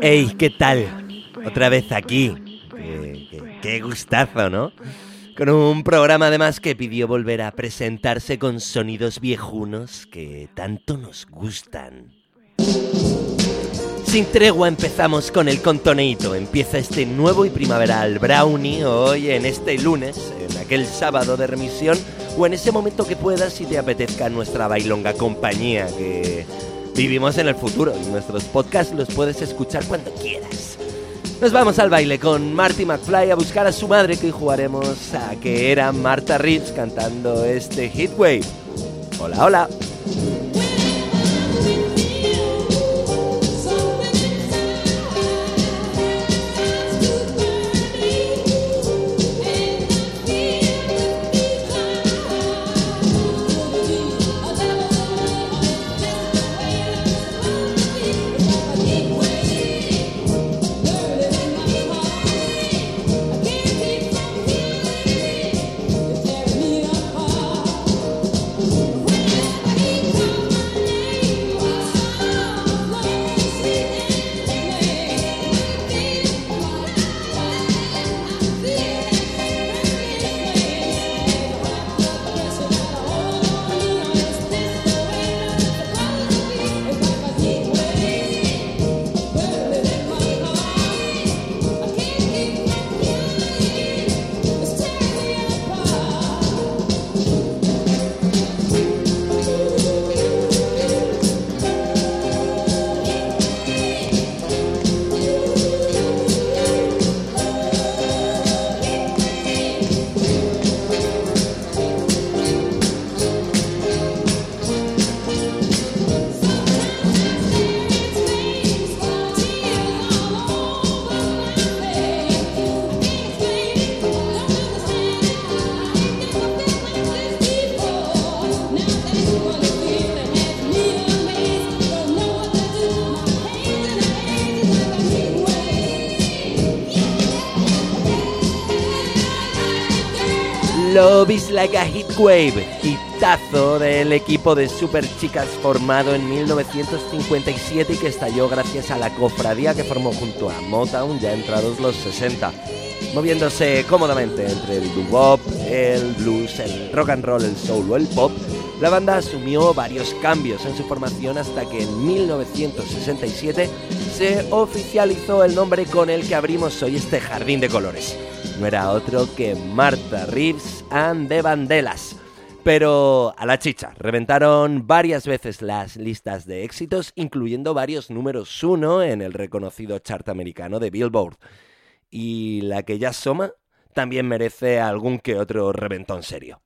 Hey, ¿qué tal? Otra vez aquí. Qué, gustazo, ¿no? Con un programa además que pidió volver a presentarse con sonidos viejunos que tanto nos gustan. Sin tregua empezamos con el contoneito. Empieza este nuevo y primaveral brownie hoy en este lunes, en aquel sábado de remisión o en ese momento que puedas si te apetezca nuestra bailonga compañía que vivimos en el futuro y nuestros podcasts los puedes escuchar cuando quieras. Nos vamos al baile con Marty McFly a buscar a su madre que jugaremos a que era Marta Reeves cantando este Hitwave. Hola, hola. Like a Heatwave, hitazo del equipo de super chicas formado en 1957 y que estalló gracias a la cofradía que formó junto a Motown ya entrados los 60, moviéndose cómodamente entre el doo-wop, el blues, el rock and roll, el soul o el pop. La banda asumió varios cambios en su formación hasta que en 1967 se oficializó el nombre con el que abrimos hoy este jardín de colores no era otro que Marta Reeves and the Vandellas. Pero a la chicha, reventaron varias veces las listas de éxitos, incluyendo varios números uno en el reconocido chart americano de Billboard. Y la que ya soma también merece algún que otro reventón serio.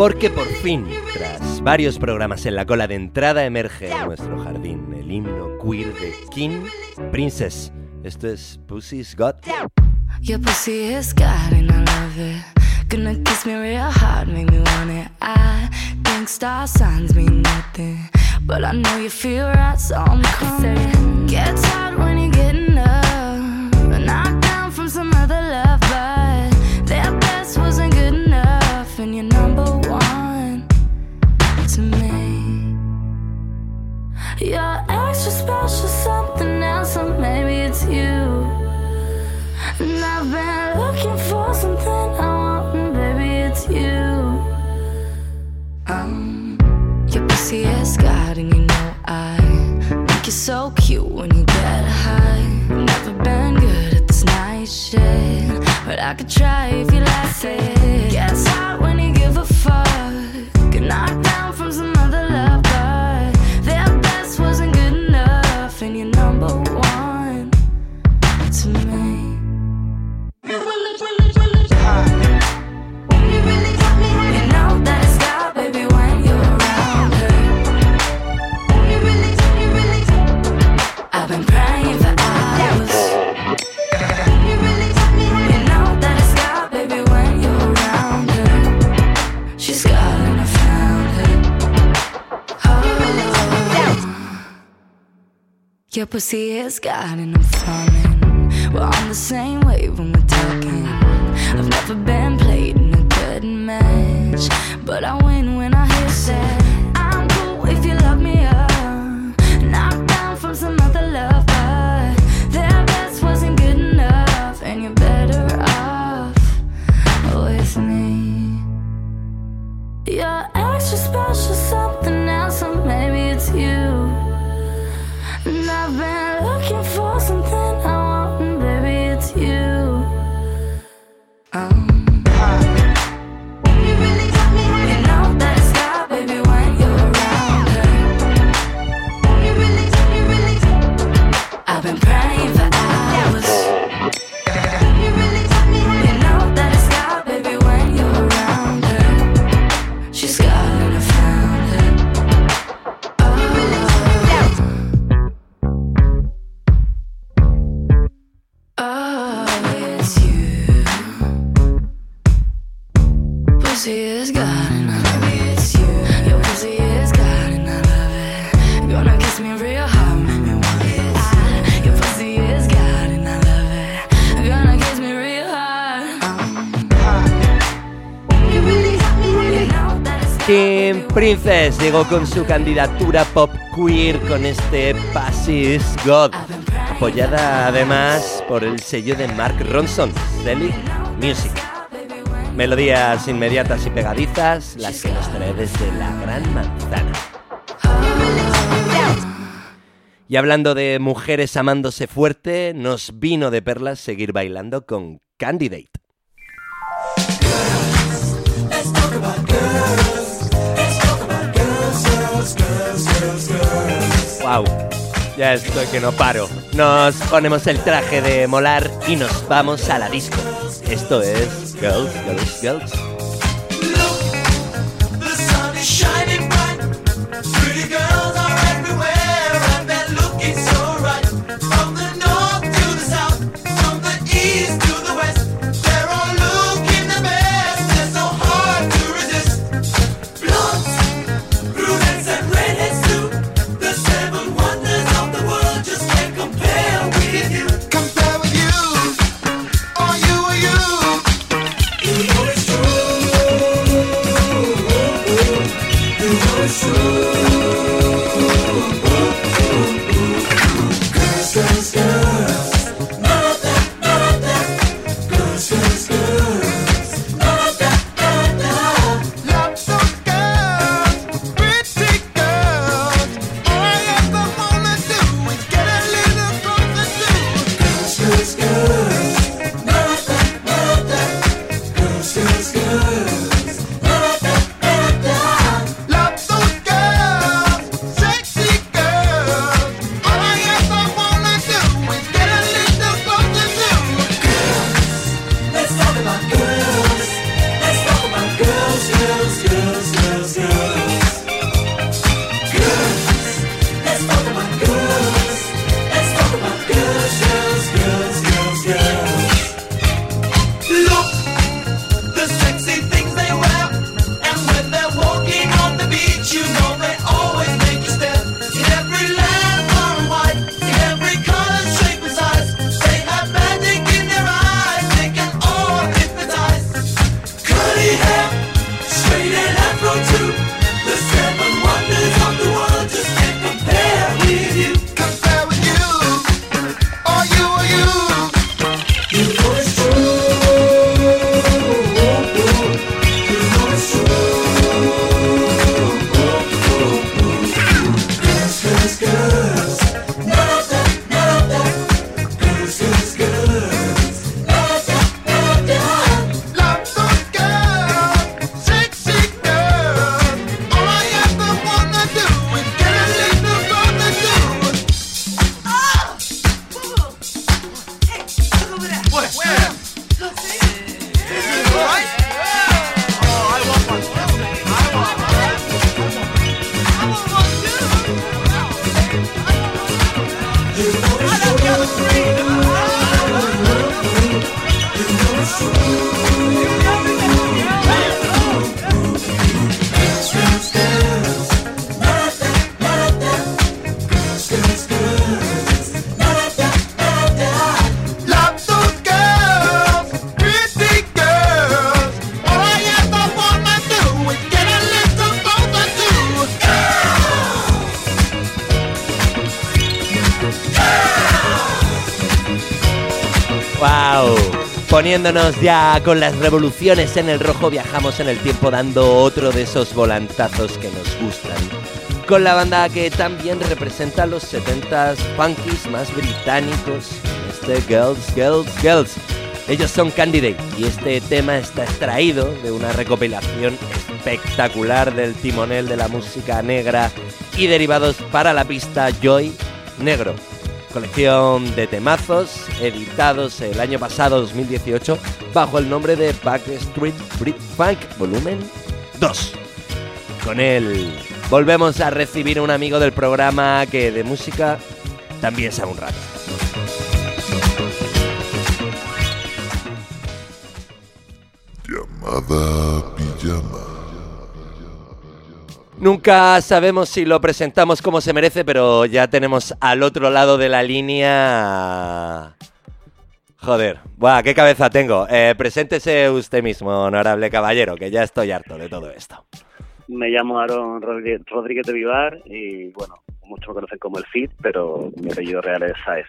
Porque por fin, tras varios programas en la cola de entrada, emerge en nuestro jardín el himno queer de King Princess. Esto es Pussy's Got. Your pussy God hard, know you. Get when extra special, something else, or maybe it's you. And I've been looking for something I want, and baby, it's you. Um, your pussy is God, and you know I think you're so cute when you get high. Never been good at this night shit, but I could try if you like it. Gets hot Your pussy is God and I'm falling. We're on the same wave when we're talking. I've never been played in a good match, but I win Teen Princess llegó con su candidatura pop queer con este Passes God, apoyada además por el sello de Mark Ronson, Deli Music. Melodías inmediatas y pegadizas, las que nos trae desde la Gran Manzana. Y hablando de mujeres amándose fuerte, nos vino de perlas seguir bailando con Candidate. Wow, ya estoy que no paro. Nos ponemos el traje de molar y nos vamos a la disco. Esto es Girls, Girls, Girls. Poniéndonos ya con las revoluciones en el rojo, viajamos en el tiempo dando otro de esos volantazos que nos gustan. Con la banda que también representa los 70s funkies más británicos, este Girls, Girls, Girls. Ellos son Candidate y este tema está extraído de una recopilación espectacular del timonel de la música negra y derivados para la pista Joy Negro colección de temazos editados el año pasado, 2018, bajo el nombre de Backstreet Brit Funk Volumen 2. Con él volvemos a recibir a un amigo del programa que de música también sabe un rato. Llamada pijama. Nunca sabemos si lo presentamos como se merece, pero ya tenemos al otro lado de la línea. Joder, buah, qué cabeza tengo. Eh, preséntese usted mismo, honorable caballero, que ya estoy harto de todo esto. Me llamo Aaron Rodríguez, de Vivar y bueno, muchos me conocen como el Cid, pero mi apellido real es Saez.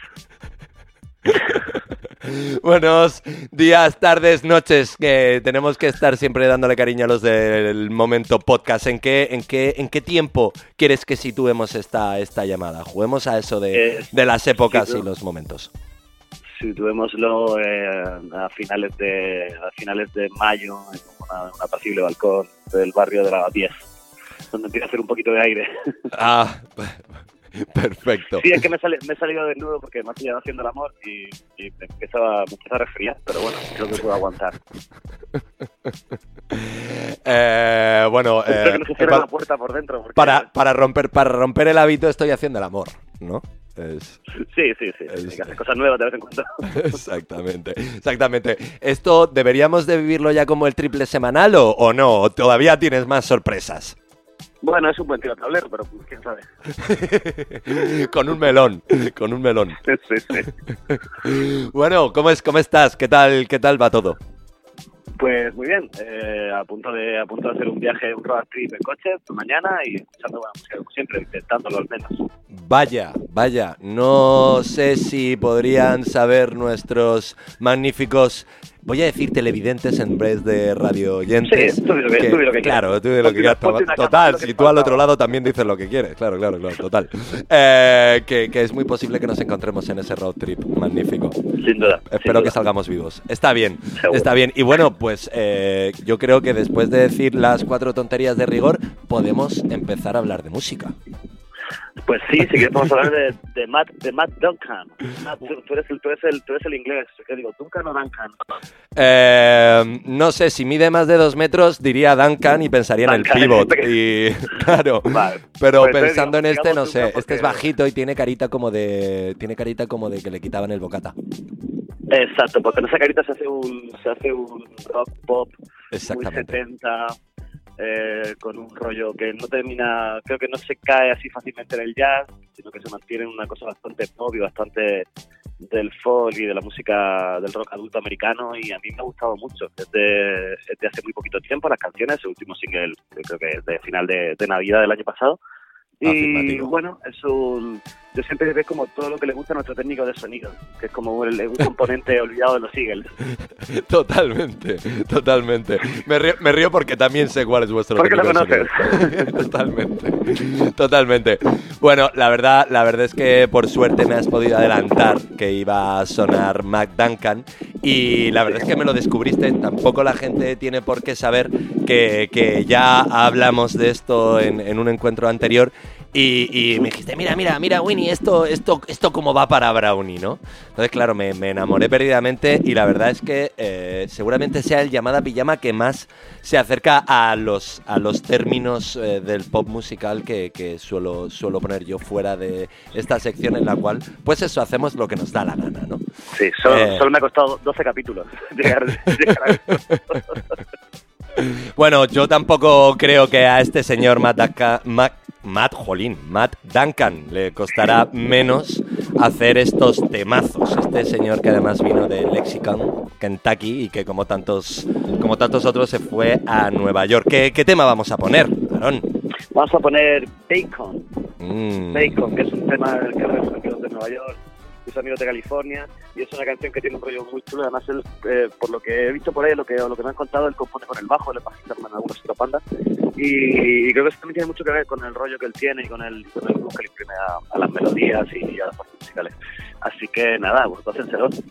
Buenos días, tardes, noches, que tenemos que estar siempre dándole cariño a los del momento podcast. ¿En qué, en qué, en qué tiempo quieres que situemos esta, esta llamada? Juguemos a eso de, Eh, de las épocas sí, y los momentos. Situémoslo eh, a finales de a finales de mayo en una, un apacible balcón del barrio de la 10, donde empieza a hacer un poquito de aire. Ah, perfecto. Sí, es que me, sale, me he salido desnudo porque me ha pillado haciendo el amor y, y me, empezaba, me empezaba a resfriar, pero bueno, creo que puedo aguantar. Eh, bueno, eh, que no se cierre pa- la puerta por dentro. Porque, para, para, romper, para romper el hábito estoy haciendo el amor, ¿no? Es- Sí, sí, sí. Es- Hay que hacer cosas nuevas de vez en cuando. Exactamente, exactamente. ¿Esto deberíamos de vivirlo ya como el triple semanal o, o no? ¿O todavía tienes más sorpresas? Bueno, es un buen tiro tablero, pero pues, quién sabe. con un melón, con un melón. Sí, sí. Bueno, ¿cómo, es, ¿cómo estás? ¿Qué tal, ¿Qué tal va todo? Pues muy bien, eh, a punto de a punto de hacer un viaje, un road trip en coche mañana y escuchando buena música como siempre, intentándolo al menos. Vaya, vaya, no sé si podrían saber nuestros magníficos, voy a decir televidentes en vez de radio oyentes. Sí, tú lo que- tú lo que Claro, quieras. tú di lo que quieras. una Total, que si tú al otro lado también dices lo que quieres. Claro, claro, claro, total. Eh, que, que es muy posible que nos encontremos en ese road trip magnífico. Sin duda. sin Espero que duda. salgamos vivos. Está bien, Seguro. está bien. Y bueno, pues eh, yo creo que después de decir las cuatro tonterías de rigor, podemos empezar a hablar de música. Pues sí, si quieres podemos hablar de, de Matt, de Matt Duncan. Matt, tú, tú eres el, tú, eres el, tú eres el inglés. ¿Qué digo? ¿Duncan o Duncan? Eh, no sé, si mide más de dos metros, diría Duncan y pensaría en el pivot. Y claro, Vale. pero Pues pensando en este, no sé, este es bajito y tiene carita como de, tiene carita como de que le quitaban el bocata. Exacto, porque en esa carita se hace un, se hace un rock pop muy Exactamente. 70, eh, con un rollo que no termina, creo que no se cae así fácilmente en el jazz, sino que se mantiene en una cosa bastante pop y bastante del folk y de la música del rock adulto americano y a mí me ha gustado mucho desde, desde hace muy poquito tiempo las canciones, el último single creo que es de final de, de Navidad del año pasado y Afirmativo. bueno, es un yo siempre veo como todo lo que le gusta a nuestro técnico de sonido, que es como el, un componente olvidado de los Eagles. Totalmente, totalmente. Me río, me río porque también sé cuál es vuestro Porque lo técnico de sonido. Totalmente, totalmente. Bueno, la verdad, la verdad es que por suerte me has podido adelantar que iba a sonar Mac Duncan y la verdad es que me lo descubriste. Tampoco la gente tiene por qué saber que, que ya hablamos de esto en, en un encuentro anterior. Y, y me dijiste, mira, mira, mira, Winnie, esto, esto, esto como va para Brownie, ¿no? Entonces, claro, me, me enamoré perdidamente y la verdad es que eh, seguramente sea el llamada pijama que más se acerca a los, a los términos eh, del pop musical que, que suelo, suelo poner yo fuera de esta sección en la cual, pues eso, hacemos lo que nos da la gana, ¿no? Sí, solo, Eh. solo me ha costado 12 capítulos llegar, llegar a esto. Bueno, yo tampoco creo que a este señor Matt, Matt, jolín, Matt Duncan le costará menos hacer estos temazos. Este señor que además vino de Lexicon, Kentucky, y que como tantos, como tantos otros se fue a Nueva York. ¿Qué, qué tema vamos a poner, Aaron? Vamos a poner Bacon, Mm, Bacon, que es un tema que amigos de Nueva York, sus amigos de California, y es una canción que tiene un rollo muy chulo. Además, él, eh, por lo que he visto por ahí, lo que, lo que me han contado, él compone con el bajo, es bajista en algunas otras bandas, y, y creo que eso también tiene mucho que ver con el rollo que él tiene y con el, con el que le imprime a, a las melodías y a las partes musicales. Así que nada, pásenselos.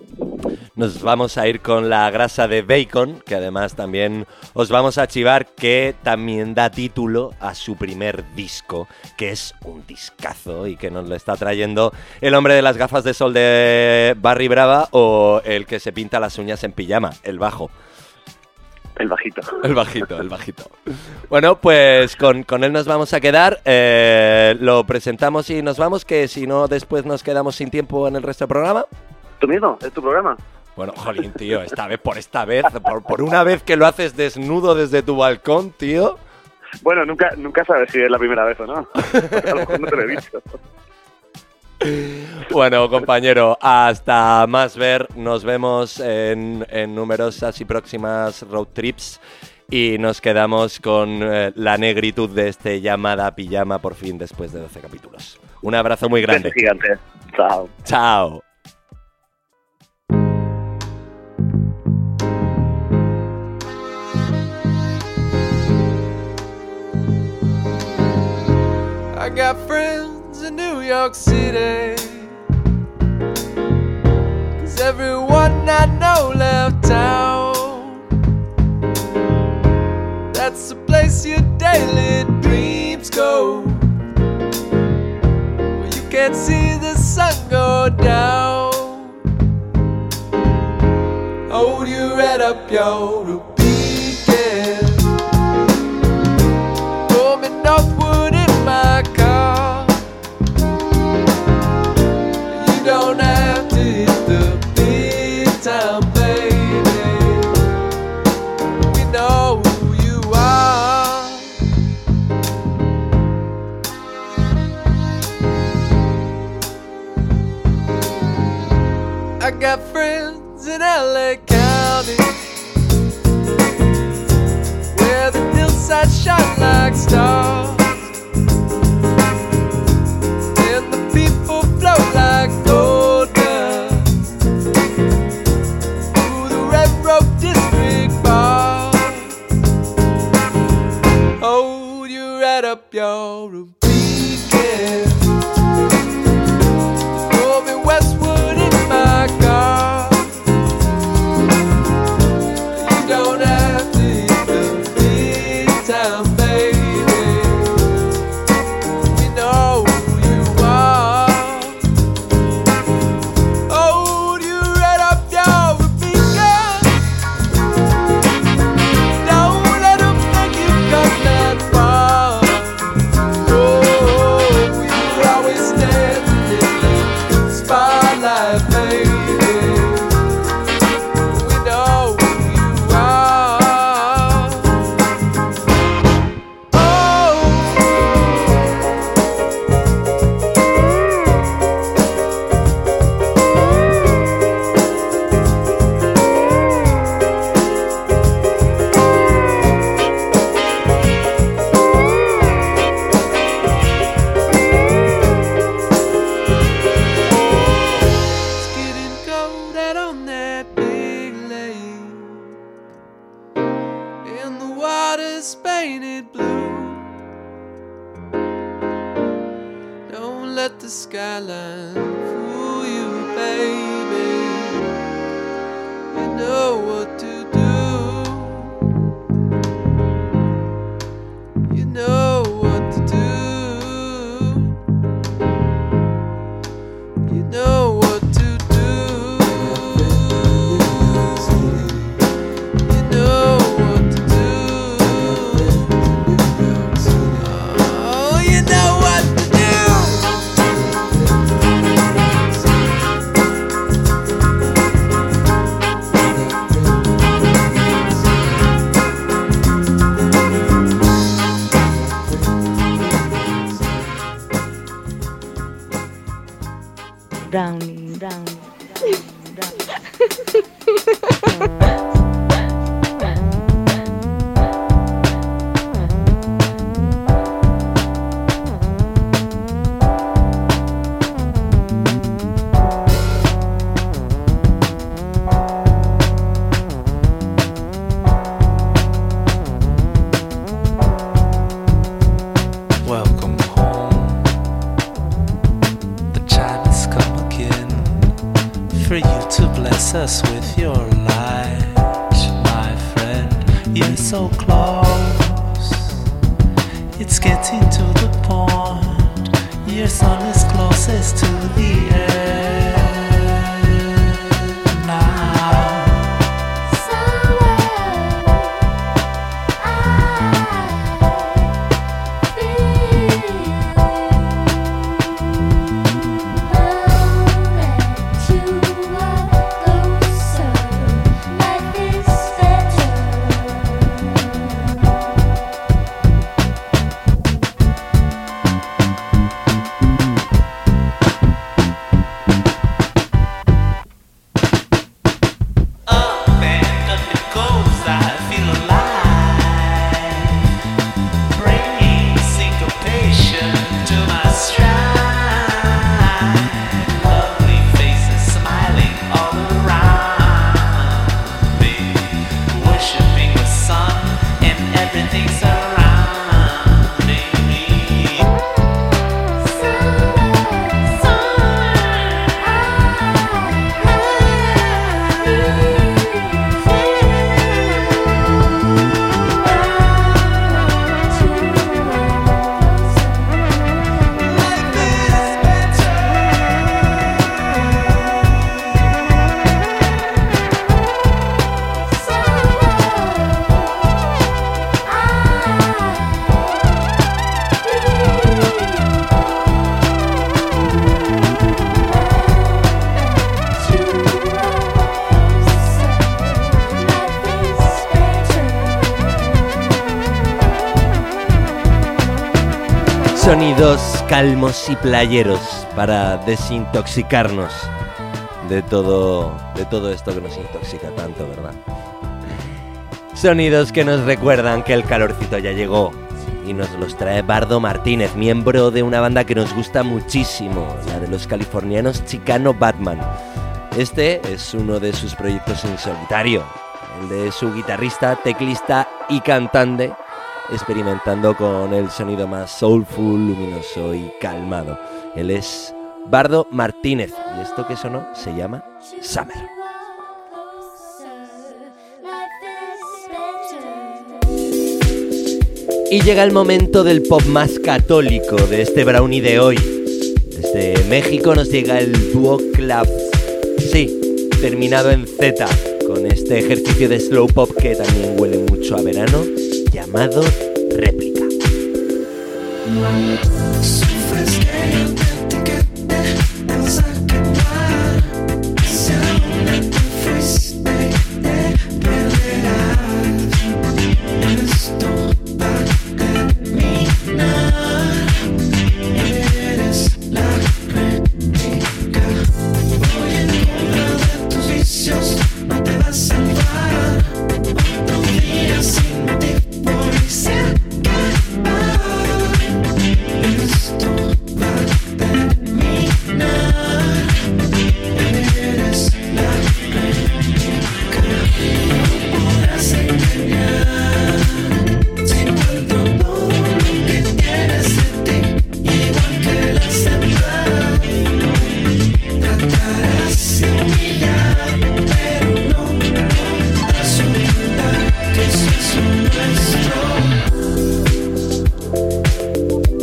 Nos vamos a ir con la grasa de bacon, que además también os vamos a chivar que también da título a su primer disco, que es un discazo y que nos lo está trayendo el hombre de las gafas de sol de Barry Brava o el que se pinta las uñas en pijama, el bajo. El bajito. El bajito, el bajito. Bueno, pues con, con él nos vamos a quedar. eh, lo presentamos y nos vamos, que si no después nos quedamos sin tiempo en el resto del programa. ¿Tú mismo? ¿Es tu programa? Bueno, jolín, tío, esta vez por esta vez, por, por una vez que lo haces desnudo desde tu balcón, tío. Bueno, nunca, nunca sabes si es la primera vez o no. A lo mejor no te lo he dicho. Bueno, compañero, hasta más ver. Nos vemos en, en numerosas y próximas road trips. Y nos quedamos con eh, la negritud de este llamada pijama por fin después de 12 capítulos. Un abrazo muy grande. gigante. Chao. Chao. I got friends in New York City. Cause everyone I know left town. That's the place your daily dreams go. Where you can't see the sun go down. Hold your head up, yo. Got friends in LA County where the hillsides shine like stars. Calmos y playeros para desintoxicarnos de todo, de todo esto que nos intoxica tanto, ¿verdad? Sonidos que nos recuerdan que el calorcito ya llegó y nos los trae Bardo Martínez, miembro de una banda que nos gusta muchísimo, la de los californianos Chicano Batman. Este es uno de sus proyectos en solitario, el de su guitarrista, teclista y cantante, experimentando con el sonido más soulful, luminoso y calmado. Él es Bardo Martínez y esto que sonó se llama Summer. Y llega el momento del pop más católico de este brownie de hoy. Desde México nos llega el dúo Club. Sí, terminado en Z, con este ejercicio de slow pop que también huele mucho a verano, llamado Réplica.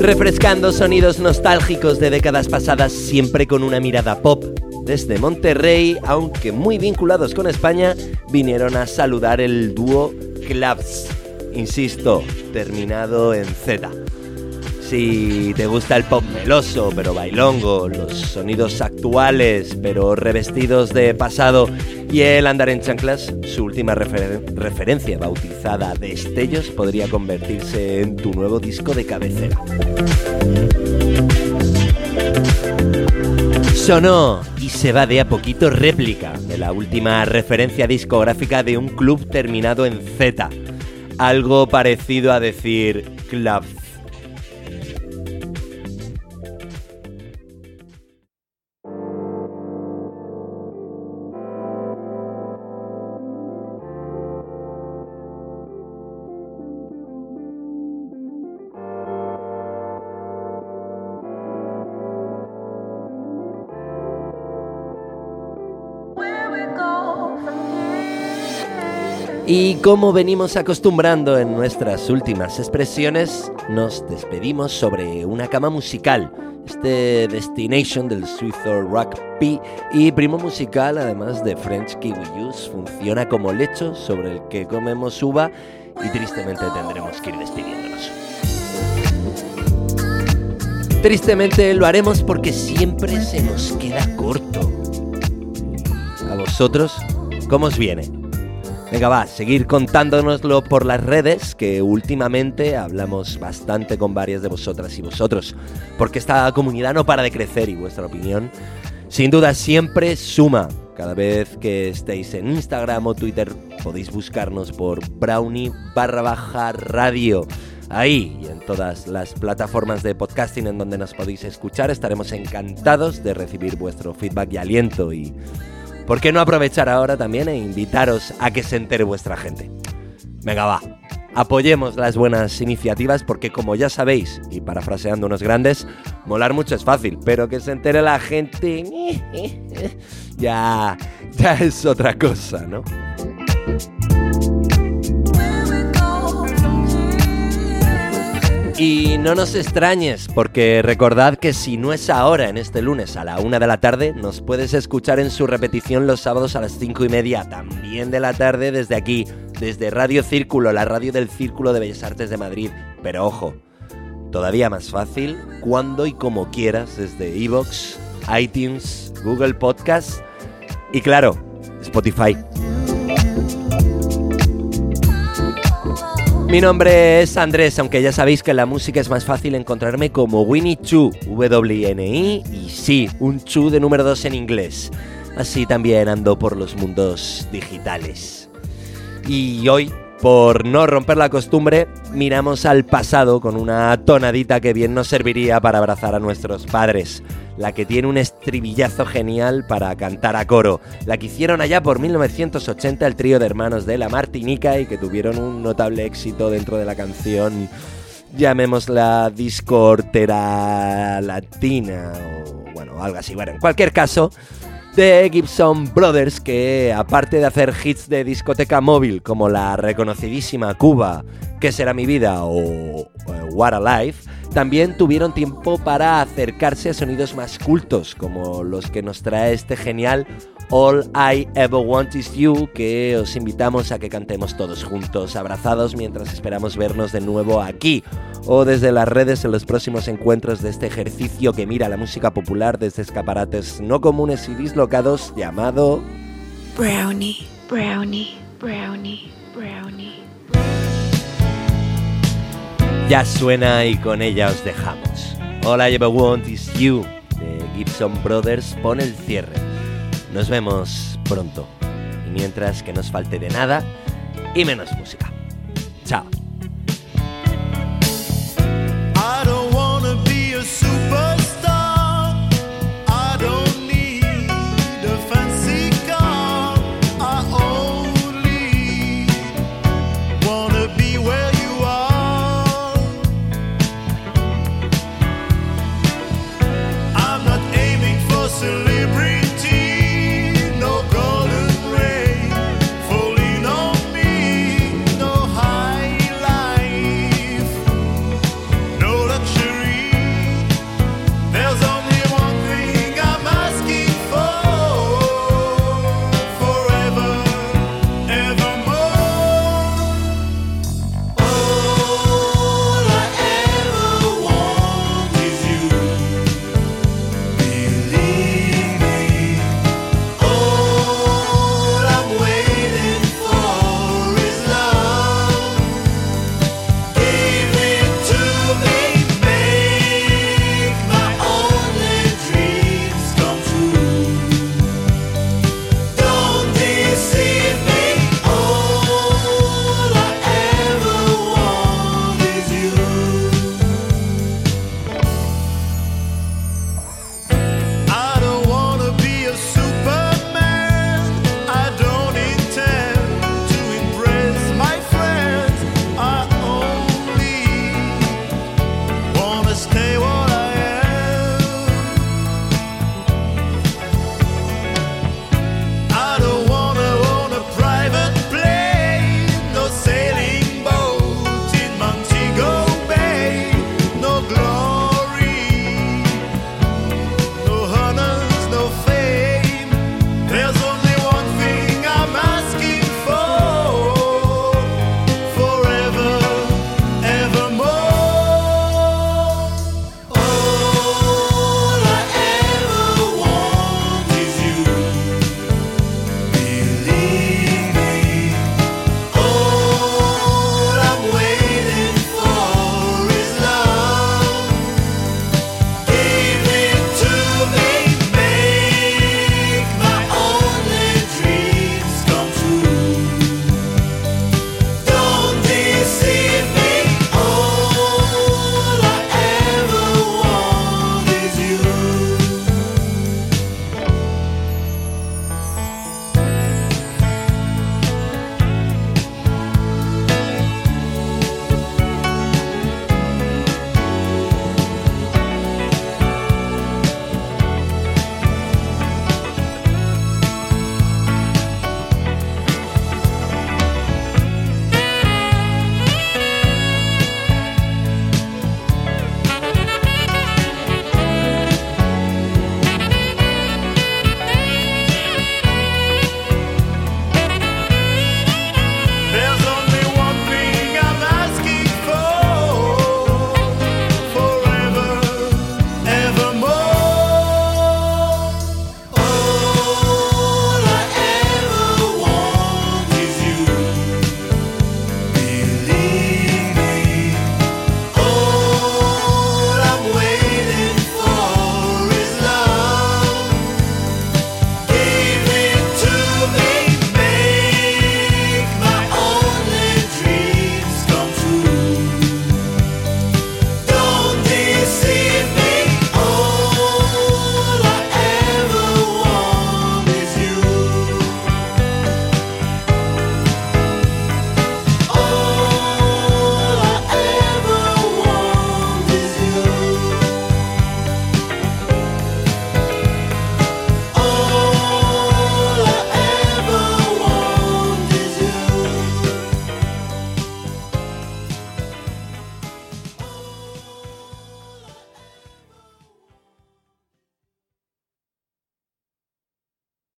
Refrescando sonidos nostálgicos de décadas pasadas siempre con una mirada pop. Desde Monterrey, aunque muy vinculados con España, vinieron a saludar el dúo Clubs. Insisto, terminado en Z. Si te gusta el pop meloso pero bailongo, los sonidos actuales pero revestidos de pasado y el andar en chanclas, su última refer- referencia bautizada Destellos podría convertirse en tu nuevo disco de cabecera. Sonó y se va de a poquito réplica de la última referencia discográfica de un club terminado en Z. Algo parecido a decir club. Y como venimos acostumbrando en nuestras últimas expresiones, nos despedimos sobre una cama musical. Este Destination del Rock P y primo musical, además de French Kiwi Juice, funciona como lecho sobre el que comemos uva y tristemente tendremos que ir despidiéndonos. Tristemente lo haremos porque siempre se nos queda corto. ¿A vosotros cómo os viene? Venga, va, seguir contándonoslo por las redes, que últimamente hablamos bastante con varias de vosotras y vosotros, porque esta comunidad no para de crecer y vuestra opinión, sin duda, siempre suma. Cada vez que estéis en Instagram o Twitter, podéis buscarnos por brownie barra baja radio. Ahí y en todas las plataformas de podcasting en donde nos podéis escuchar, estaremos encantados de recibir vuestro feedback y aliento y ¿Por qué no aprovechar ahora también e invitaros a que se entere vuestra gente? Venga, va. Apoyemos las buenas iniciativas porque como ya sabéis, y parafraseando unos grandes, molar mucho es fácil, pero que se entere la gente ya ya es otra cosa, ¿no? Y no nos extrañes, porque recordad que si no es ahora, en este lunes a la una de la tarde, nos puedes escuchar en su repetición los sábados a las cinco y media, también de la tarde, desde aquí, desde Radio Círculo, la radio del Círculo de Bellas Artes de Madrid. Pero ojo, todavía más fácil, cuando y como quieras, desde Evox, iTunes, Google Podcast y claro, Spotify. Mi nombre es Andrés, aunque ya sabéis que en la música es más fácil encontrarme como Winnie Chu, W-N-I, y sí, un Chu de número 2 en inglés. Así también ando por los mundos digitales. Y hoy, por no romper la costumbre, miramos al pasado con una tonadita que bien nos serviría para abrazar a nuestros padres la que tiene un estribillazo genial para cantar a coro, la que hicieron allá por 1980 el trío de hermanos de la Martinica y que tuvieron un notable éxito dentro de la canción, llamémosla discortera latina o bueno, algo así. Bueno, en cualquier caso, de Gibson Brothers que aparte de hacer hits de discoteca móvil como la reconocidísima Cuba, ¿Qué será mi vida? o What a Life, también tuvieron tiempo para acercarse a sonidos más cultos, como los que nos trae este genial All I Ever Want Is You, que os invitamos a que cantemos todos juntos, abrazados mientras esperamos vernos de nuevo aquí, o desde las redes en los próximos encuentros de este ejercicio que mira la música popular desde escaparates no comunes y dislocados llamado... Brownie, brownie, brownie, brownie. Ya suena y con ella os dejamos. All I Ever Want Is You de Gibson Brothers pone el cierre. Nos vemos pronto. Y mientras que nos falte de nada y menos música. Chao.